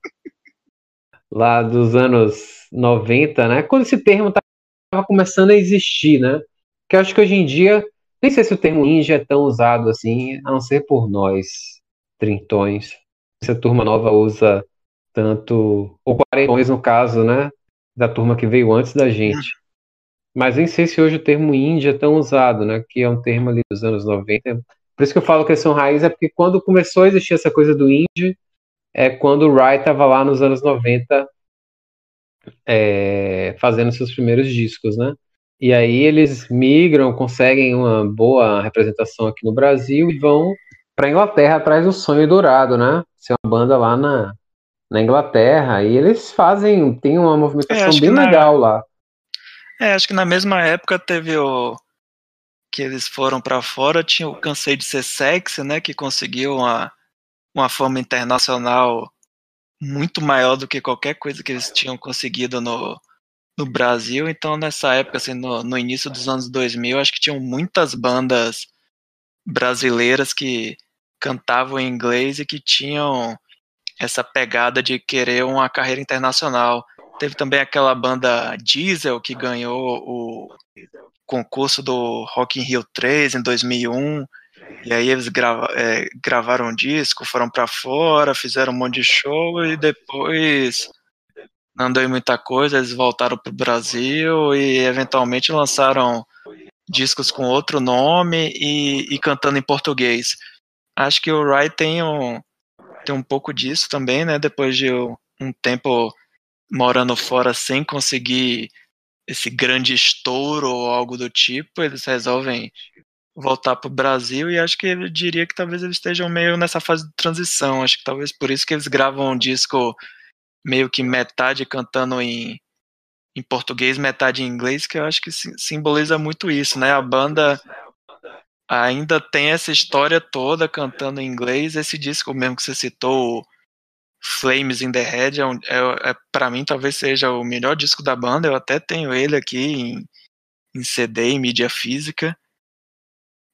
Lá dos anos 90, né? Quando esse termo estava começando a existir, né? Que eu acho que hoje em dia, nem sei se o termo indie é tão usado assim, a não ser por nós, trintões. Essa turma nova usa tanto, ou quarentões no caso, né? Da turma que veio antes da gente. Mas nem sei se hoje o termo índia é tão usado, né? Que é um termo ali dos anos 90. Por isso que eu falo que eles são raiz, é porque quando começou a existir essa coisa do indie, é quando o Rai estava lá nos anos 90 é, fazendo seus primeiros discos, né? E aí eles migram, conseguem uma boa representação aqui no Brasil e vão para Inglaterra atrás do sonho dourado, né? Ser uma banda lá na, na Inglaterra. E eles fazem, tem uma movimentação é, bem legal lá. É, acho que na mesma época teve o. Que eles foram para fora, tinha o Cansei de Ser Sexy, né? Que conseguiu uma, uma fama internacional muito maior do que qualquer coisa que eles tinham conseguido no, no Brasil. Então, nessa época, assim, no, no início dos anos 2000, acho que tinham muitas bandas brasileiras que cantavam em inglês e que tinham essa pegada de querer uma carreira internacional. Teve também aquela banda Diesel que ganhou o concurso do Rock in Rio 3 em 2001. E aí eles grava, é, gravaram um disco, foram para fora, fizeram um monte de show e depois não deu muita coisa, eles voltaram pro Brasil e eventualmente lançaram discos com outro nome e, e cantando em português. Acho que o Rai tem um, tem um pouco disso também, né? Depois de um tempo morando fora sem conseguir esse grande estouro ou algo do tipo, eles resolvem voltar para o Brasil e acho que eu diria que talvez eles estejam meio nessa fase de transição. Acho que talvez por isso que eles gravam um disco meio que metade cantando em, em português, metade em inglês, que eu acho que simboliza muito isso, né? A banda ainda tem essa história toda cantando em inglês. Esse disco mesmo que você citou, Flames in the Head, é, um, é, é para mim talvez seja o melhor disco da banda. Eu até tenho ele aqui em, em CD, em mídia física.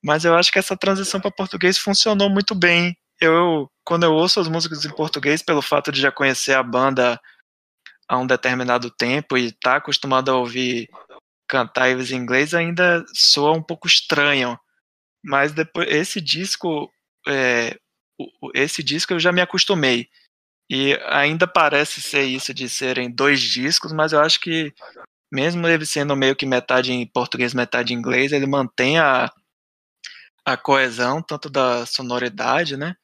Mas eu acho que essa transição para português funcionou muito bem. Eu, quando eu ouço as músicas em português, pelo fato de já conhecer a banda há um determinado tempo e estar tá acostumado a ouvir cantar eles em inglês, ainda soa um pouco estranho. Mas depois esse disco, é, esse disco eu já me acostumei. E ainda parece ser isso de serem dois discos, mas eu acho que mesmo ele sendo meio que metade em português, metade em inglês, ele mantém a, a coesão tanto da sonoridade, né?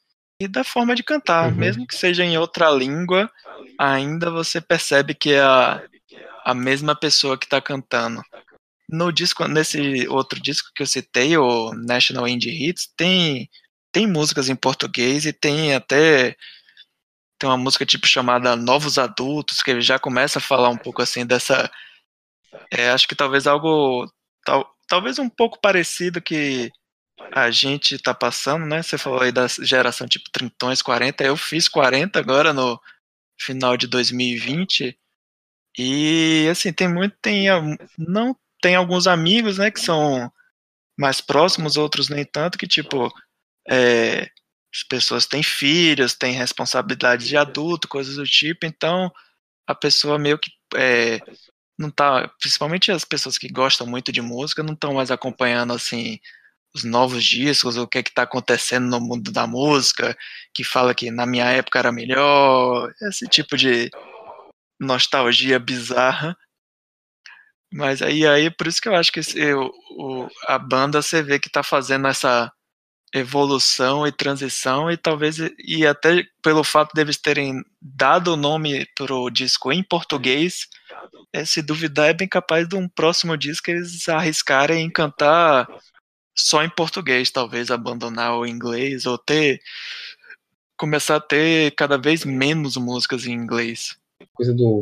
E da forma de cantar, uhum. mesmo que seja em outra língua, ainda você percebe que é a, a mesma pessoa que está cantando. No disco, nesse outro disco que eu citei, o National Indie Hits, tem tem músicas em português e tem até tem uma música tipo chamada Novos Adultos que ele já começa a falar um pouco assim dessa é, acho que talvez algo tal, talvez um pouco parecido que a gente está passando, né? Você falou aí da geração tipo trintões, 40, eu fiz 40 agora no final de 2020. E assim, tem muito tem não tem alguns amigos, né, que são mais próximos, outros nem tanto, que tipo, é, as pessoas têm filhos, têm responsabilidades de adulto, coisas do tipo, então a pessoa meio que é, não tá, principalmente as pessoas que gostam muito de música, não estão mais acompanhando assim os novos discos, o que é que tá acontecendo no mundo da música, que fala que na minha época era melhor, esse tipo de nostalgia bizarra. Mas aí, aí por isso que eu acho que esse, o, a banda você vê que está fazendo essa evolução e transição e talvez e até pelo fato deles terem dado o nome pro disco em português, é, se duvidar é bem capaz de um próximo disco eles arriscarem em cantar só em português, talvez abandonar o inglês ou ter começar a ter cada vez menos músicas em inglês. Coisa do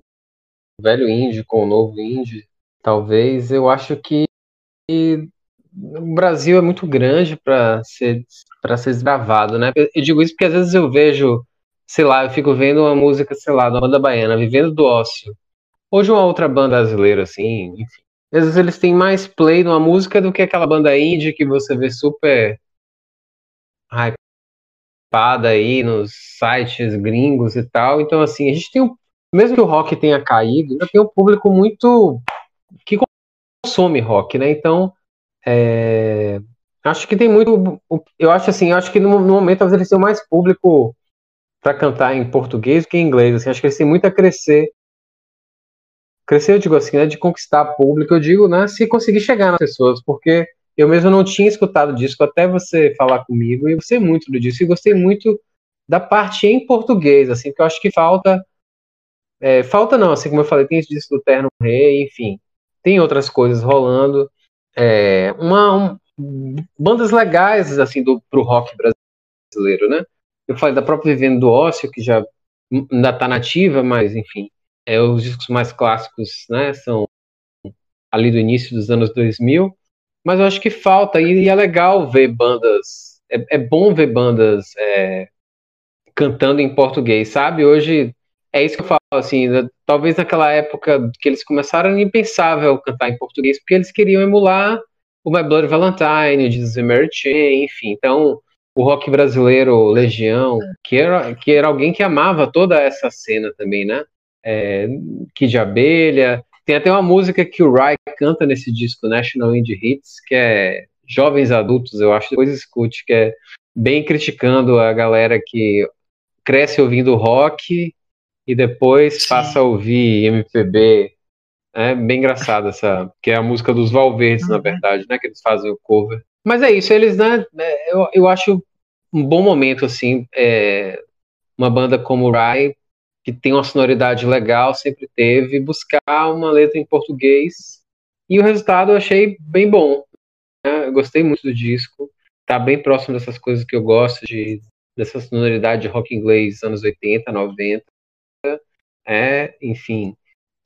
velho indie com o novo indie. Talvez eu acho que o Brasil é muito grande para ser para ser desbravado, né? Eu digo isso porque às vezes eu vejo, sei lá, eu fico vendo uma música, sei lá, da banda baiana, Vivendo do Ócio, ou de uma outra banda brasileira, assim, enfim. Às vezes eles têm mais play numa música do que aquela banda indie que você vê super hypada aí nos sites gringos e tal. Então, assim, a gente tem um. Mesmo que o rock tenha caído, tem um público muito. que consome rock, né? Então, é, acho que tem muito. Eu acho assim, eu acho que no, no momento talvez eles tenham mais público para cantar em português do que em inglês. Assim, acho que eles têm muito a crescer. Crescer, eu digo assim, né, de conquistar público, eu digo, né, se conseguir chegar nas pessoas, porque eu mesmo não tinha escutado disco até você falar comigo, e eu gostei muito do disco, e gostei muito da parte em português, assim, que eu acho que falta. É, falta não, assim como eu falei, tem esse disco do Terno Rei, enfim, tem outras coisas rolando é, uma, um, bandas legais assim do pro rock brasileiro, né? Eu falei da própria Vivendo do Ócio, que já ainda está nativa, mas enfim, é, os discos mais clássicos, né, são ali do início dos anos 2000, mas eu acho que falta, e, e é legal ver bandas, é, é bom ver bandas é, cantando em português, sabe? Hoje é isso que eu falo, assim, talvez naquela época que eles começaram era impensável cantar em português, porque eles queriam emular o My Bloody Valentine, o Jesus Mary Chain, enfim, então o rock brasileiro, Legião, que era, que era alguém que amava toda essa cena também, né? É, Kid de Abelha, tem até uma música que o Rai canta nesse disco, National Indie Hits, que é Jovens Adultos, eu acho, depois escute, que é bem criticando a galera que cresce ouvindo rock e depois Sim. passa a ouvir MPB. É bem engraçado essa, que é a música dos Valverdes, uhum. na verdade, né? Que eles fazem o cover. Mas é isso, eles, né? É, eu, eu acho um bom momento, assim, é, uma banda como o Rai, que tem uma sonoridade legal, sempre teve, buscar uma letra em português. E o resultado eu achei bem bom. Né? Eu gostei muito do disco. Tá bem próximo dessas coisas que eu gosto, de, dessa sonoridade de rock inglês anos 80, 90 é, enfim.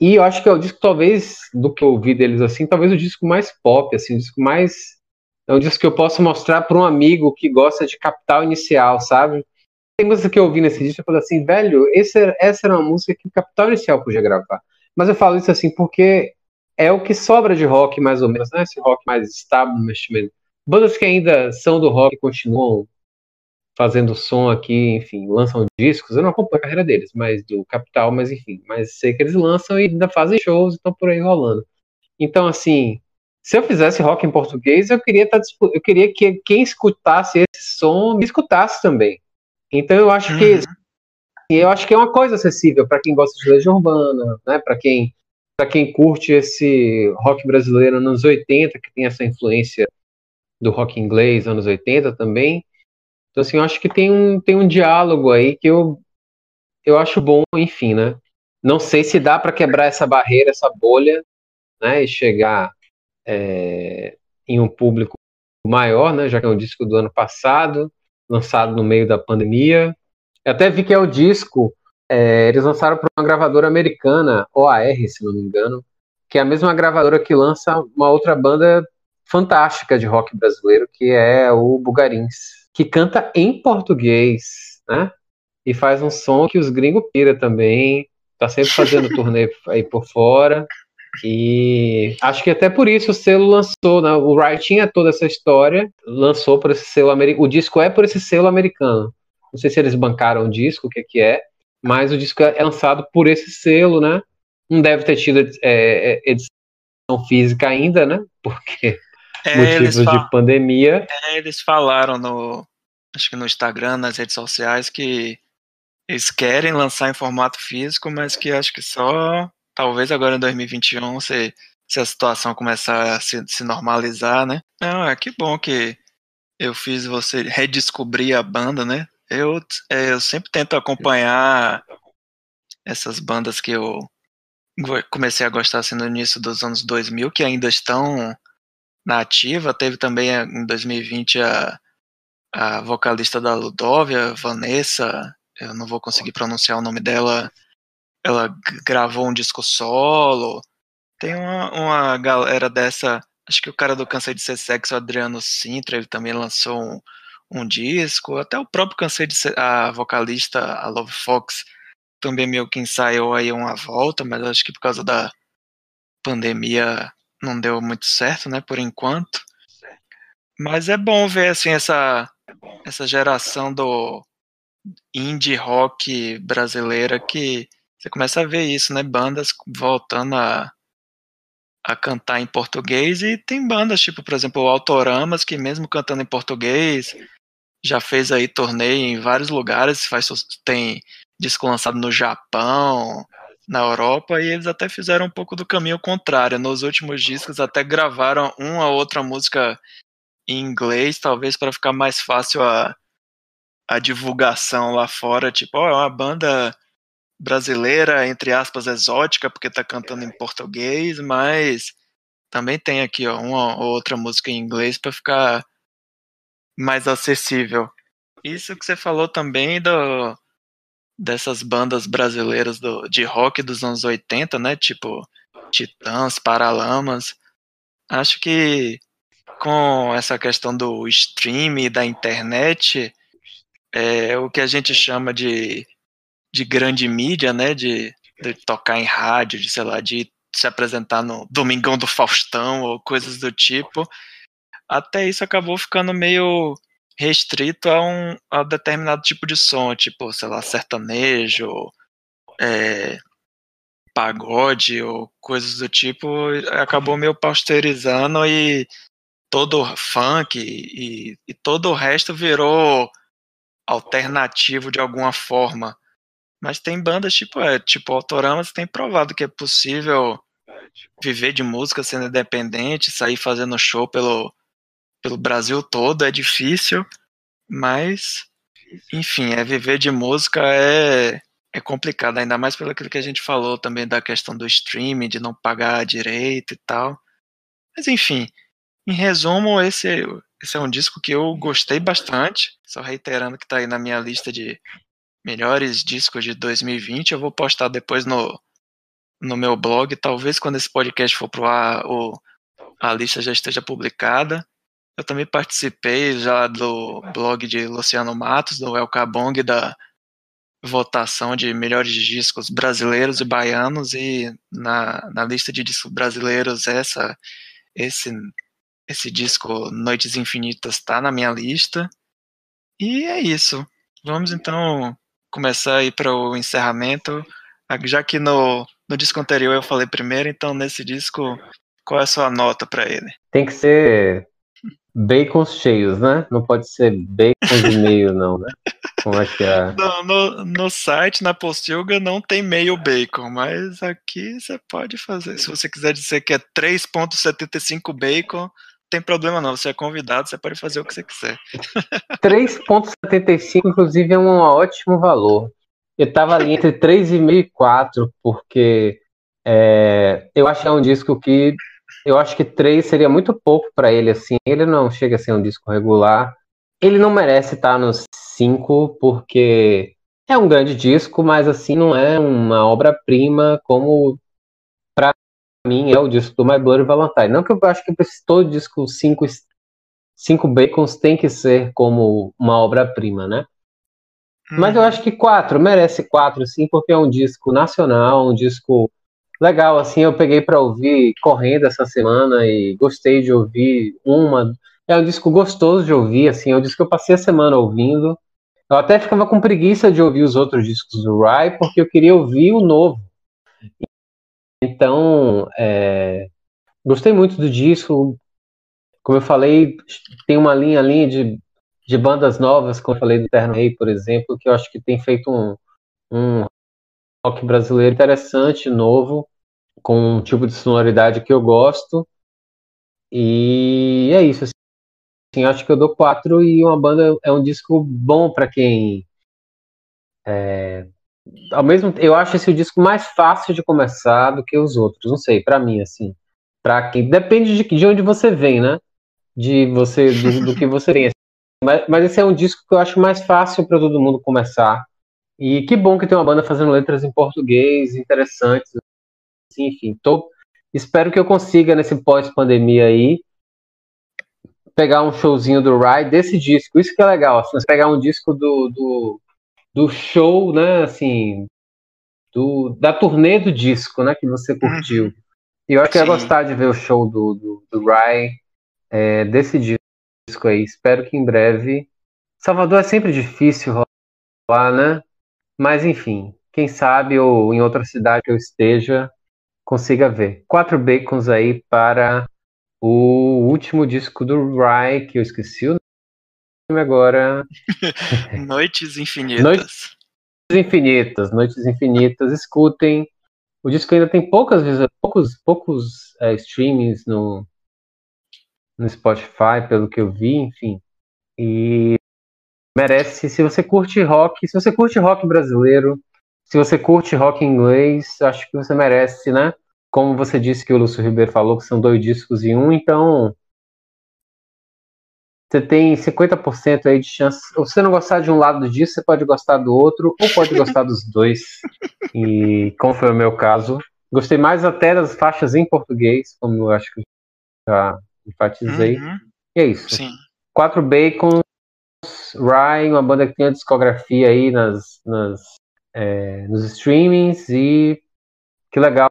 E eu acho que é o disco, talvez, do que eu ouvi deles assim, talvez o disco mais pop, assim, o disco mais. É um disco que eu posso mostrar para um amigo que gosta de Capital Inicial, sabe? Tem música que eu ouvi nesse disco e falei assim, velho, esse, essa era uma música que Capital Inicial podia gravar. Mas eu falo isso assim porque é o que sobra de rock, mais ou menos, né? Esse rock mais establishment. Bandas que ainda são do rock continuam fazendo som aqui, enfim, lançam discos. Eu não acompanho a carreira deles, mas do Capital, mas enfim, mas sei que eles lançam e ainda fazem shows, estão por aí rolando. Então, assim, se eu fizesse rock em português, eu queria estar tá eu queria que quem escutasse esse som me escutasse também. Então, eu acho que uhum. eu acho que é uma coisa acessível para quem gosta de legião urbana, né? Para quem para quem curte esse rock brasileiro anos 80, que tem essa influência do rock inglês anos 80 também. Então, assim, eu acho que tem um, tem um diálogo aí que eu, eu acho bom, enfim, né? Não sei se dá para quebrar essa barreira, essa bolha, né? E chegar é, em um público maior, né? Já que é um disco do ano passado, lançado no meio da pandemia. Eu até vi que é o disco, é, eles lançaram para uma gravadora americana, OAR, se não me engano, que é a mesma gravadora que lança uma outra banda fantástica de rock brasileiro, que é o Bugarins que canta em português, né? E faz um som que os gringos pira também. Tá sempre fazendo turnê aí por fora. E acho que até por isso o selo lançou, né? O Wright tinha toda essa história, lançou por esse selo americano. O disco é por esse selo americano. Não sei se eles bancaram o disco, o que, que é, mas o disco é lançado por esse selo, né? Não deve ter tido é, é edição física ainda, né? Porque é, motivos de pandemia. É, eles falaram no, acho que no Instagram, nas redes sociais, que eles querem lançar em formato físico, mas que acho que só, talvez agora em 2021, se, se a situação começar a se, se normalizar, né? Não, é que bom que eu fiz você redescobrir a banda, né? Eu, é, eu sempre tento acompanhar essas bandas que eu comecei a gostar assim, no início dos anos 2000, que ainda estão na ativa. Teve também eh, em 2020 a, a vocalista da Ludóvia, Vanessa, eu não vou conseguir pronunciar o nome dela ela gravou um disco solo. Tem uma, uma galera dessa. Acho que o cara do Cansei de Ser Sexo, Adriano Sintra, ele também lançou um, um disco. Até o próprio Cansei de Ser. A vocalista, a Love Fox, também meio que ensaiou aí uma volta, mas acho que por causa da pandemia não deu muito certo, né, por enquanto. Mas é bom ver assim essa essa geração do indie rock brasileira que você começa a ver isso, né, bandas voltando a a cantar em português e tem bandas tipo, por exemplo, o Autoramas que mesmo cantando em português já fez aí torneio em vários lugares, faz tem disco lançado no Japão, na Europa, e eles até fizeram um pouco do caminho contrário. Nos últimos discos até gravaram uma ou outra música em inglês, talvez para ficar mais fácil a, a divulgação lá fora, tipo, ó, oh, é uma banda brasileira, entre aspas, exótica, porque tá cantando em português, mas também tem aqui, ó, uma ou outra música em inglês para ficar mais acessível. Isso que você falou também do, dessas bandas brasileiras do, de rock dos anos 80, né? Tipo Titãs, Paralamas. Acho que com essa questão do stream da internet, é o que a gente chama de, de grande mídia, né? De, de tocar em rádio, de sei lá, de se apresentar no Domingão do Faustão ou coisas do tipo. Até isso acabou ficando meio restrito a um a determinado tipo de som, tipo, sei lá, sertanejo, é, pagode ou coisas do tipo, acabou meio pasteurizando e todo funk e, e todo o resto virou alternativo de alguma forma. Mas tem bandas tipo, é, tipo Autoramas tem provado que é possível viver de música sendo independente, sair fazendo show pelo, pelo Brasil todo é difícil, mas enfim, é viver de música é é complicado, ainda mais pelo que a gente falou também da questão do streaming, de não pagar direito e tal. Mas enfim, em resumo, esse, esse é um disco que eu gostei bastante. Só reiterando que está aí na minha lista de melhores discos de 2020. Eu vou postar depois no, no meu blog. Talvez quando esse podcast for pro ar, o, a lista já esteja publicada. Eu também participei já do blog de Luciano Matos, do El Cabong, da votação de melhores discos brasileiros e baianos, e na, na lista de discos brasileiros, essa, esse, esse disco Noites Infinitas está na minha lista. E é isso. Vamos então começar aí para o encerramento. Já que no, no disco anterior eu falei primeiro, então nesse disco, qual é a sua nota para ele? Tem que ser bacons cheios, né? Não pode ser bacons e meio, não, né? Como é que é? No, no, no site, na Postilga, não tem meio bacon, mas aqui você pode fazer. Se você quiser dizer que é 3,75 bacon, tem problema não, você é convidado, você pode fazer o que você quiser. 3,75 inclusive é um ótimo valor. Eu estava ali entre 3,5 e 4, porque é, eu acho que é um disco que eu acho que 3 seria muito pouco para ele, assim. Ele não chega a ser um disco regular. Ele não merece estar nos 5, porque é um grande disco, mas assim, não é uma obra-prima como mim é o disco do My Bloody Valentine. Não que eu acho que todo disco 5 cinco bacons tem que ser como uma obra-prima, né? Mas eu uhum. acho que 4 merece 4, sim, porque é um disco nacional, um disco legal, assim, eu peguei para ouvir correndo essa semana e gostei de ouvir uma. É um disco gostoso de ouvir, assim, é um disco que eu passei a semana ouvindo. Eu até ficava com preguiça de ouvir os outros discos do Rai, porque eu queria ouvir o novo. Então, é, gostei muito do disco. Como eu falei, tem uma linha, linha de, de bandas novas, como eu falei do Terno Rei, por exemplo, que eu acho que tem feito um, um rock brasileiro interessante, novo, com um tipo de sonoridade que eu gosto. E é isso. Assim, acho que eu dou quatro e uma banda é um disco bom para quem. É, ao mesmo eu acho esse o disco mais fácil de começar do que os outros. Não sei, para mim assim, para quem depende de, de onde você vem, né? De você do, do que você tem. Mas, mas esse é um disco que eu acho mais fácil para todo mundo começar E que bom que tem uma banda fazendo letras em português, interessantes. Assim, enfim, tô, espero que eu consiga, nesse pós-pandemia aí, pegar um showzinho do Ride desse disco. Isso que é legal, assim, pegar um disco do, do, do show, né, assim, do, da turnê do disco, né, que você curtiu. Uhum. E eu acho que ia gostar de ver o show do, do, do Rai é, desse disco aí. Espero que em breve. Salvador é sempre difícil rolar, né? Mas enfim, quem sabe ou em outra cidade que eu esteja, consiga ver. Quatro bacons aí para o último disco do Rai, que eu esqueci o nome agora. Noites Infinitas. Noites Infinitas, Noites Infinitas. Escutem. O disco ainda tem poucas poucos, poucos é, streamings no, no Spotify, pelo que eu vi, enfim. E merece, se você curte rock, se você curte rock brasileiro, se você curte rock inglês, acho que você merece, né? Como você disse que o Lúcio Ribeiro falou, que são dois discos em um, então você tem 50% aí de chance. Se você não gostar de um lado disso, você pode gostar do outro, ou pode gostar dos dois. E como foi o meu caso, gostei mais até das faixas em português, como eu acho que já enfatizei. Uhum. E é isso. Sim. Quatro Bacons, Ryan, uma banda que tem a discografia aí nas, nas, é, nos streamings e que legal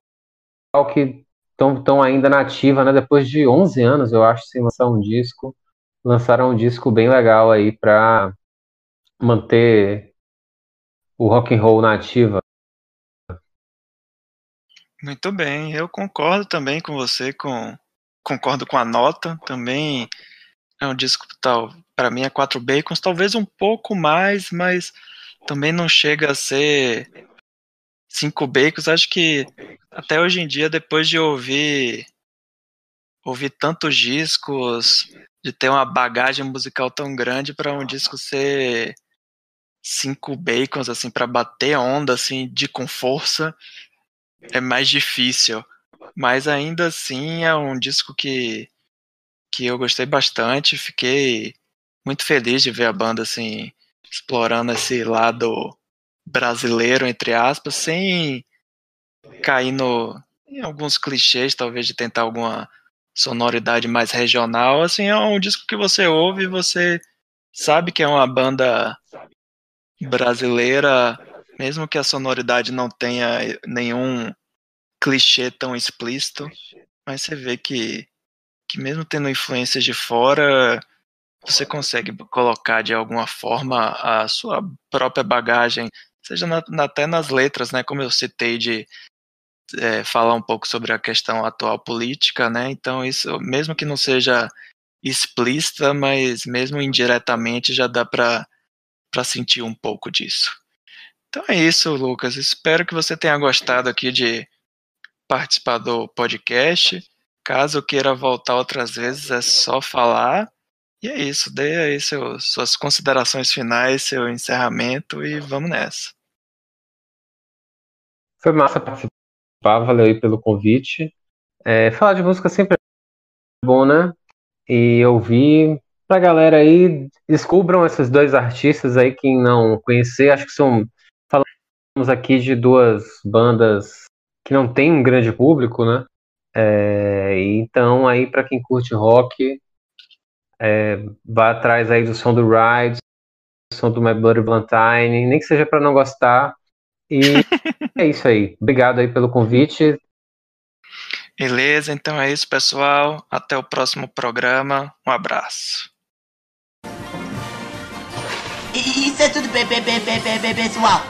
que estão ainda na ativa, né? Depois de 11 anos, eu acho, sem lançar um disco. Lançaram um disco bem legal aí para manter o rock and roll na ativa. Muito bem, eu concordo também com você, com concordo com a nota, também é um disco tal, para mim é quatro bacons, talvez um pouco mais, mas também não chega a ser cinco bacons. Acho que até hoje em dia, depois de ouvir ouvir tantos discos, de ter uma bagagem musical tão grande para um disco ser cinco bacons assim para bater onda assim de com força é mais difícil. Mas ainda assim é um disco que, que eu gostei bastante. Fiquei muito feliz de ver a banda assim explorando esse lado brasileiro, entre aspas, sem cair no, em alguns clichês, talvez de tentar alguma sonoridade mais regional. Assim, é um disco que você ouve e você sabe que é uma banda brasileira, mesmo que a sonoridade não tenha nenhum clichê tão explícito, mas você vê que, que mesmo tendo influências de fora, você consegue colocar de alguma forma a sua própria bagagem, seja na, até nas letras, né? Como eu citei de é, falar um pouco sobre a questão atual política, né? Então isso, mesmo que não seja explícita, mas mesmo indiretamente já dá para para sentir um pouco disso. Então é isso, Lucas. Espero que você tenha gostado aqui de participar do podcast. Caso queira voltar outras vezes, é só falar. E é isso, dê aí seu, suas considerações finais, seu encerramento e vamos nessa. Foi massa participar, valeu aí pelo convite. É, falar de música sempre é bom, né? E ouvir pra galera aí, descubram esses dois artistas aí, quem não conhecer, acho que são. Falamos aqui de duas bandas que não tem um grande público, né? É, então aí para quem curte rock, é, vá atrás aí do som do Ride, do som do My Bloody Valentine, nem que seja para não gostar. E é isso aí. Obrigado aí pelo convite. Beleza, então é isso, pessoal. Até o próximo programa. Um abraço. Isso é tudo, pessoal.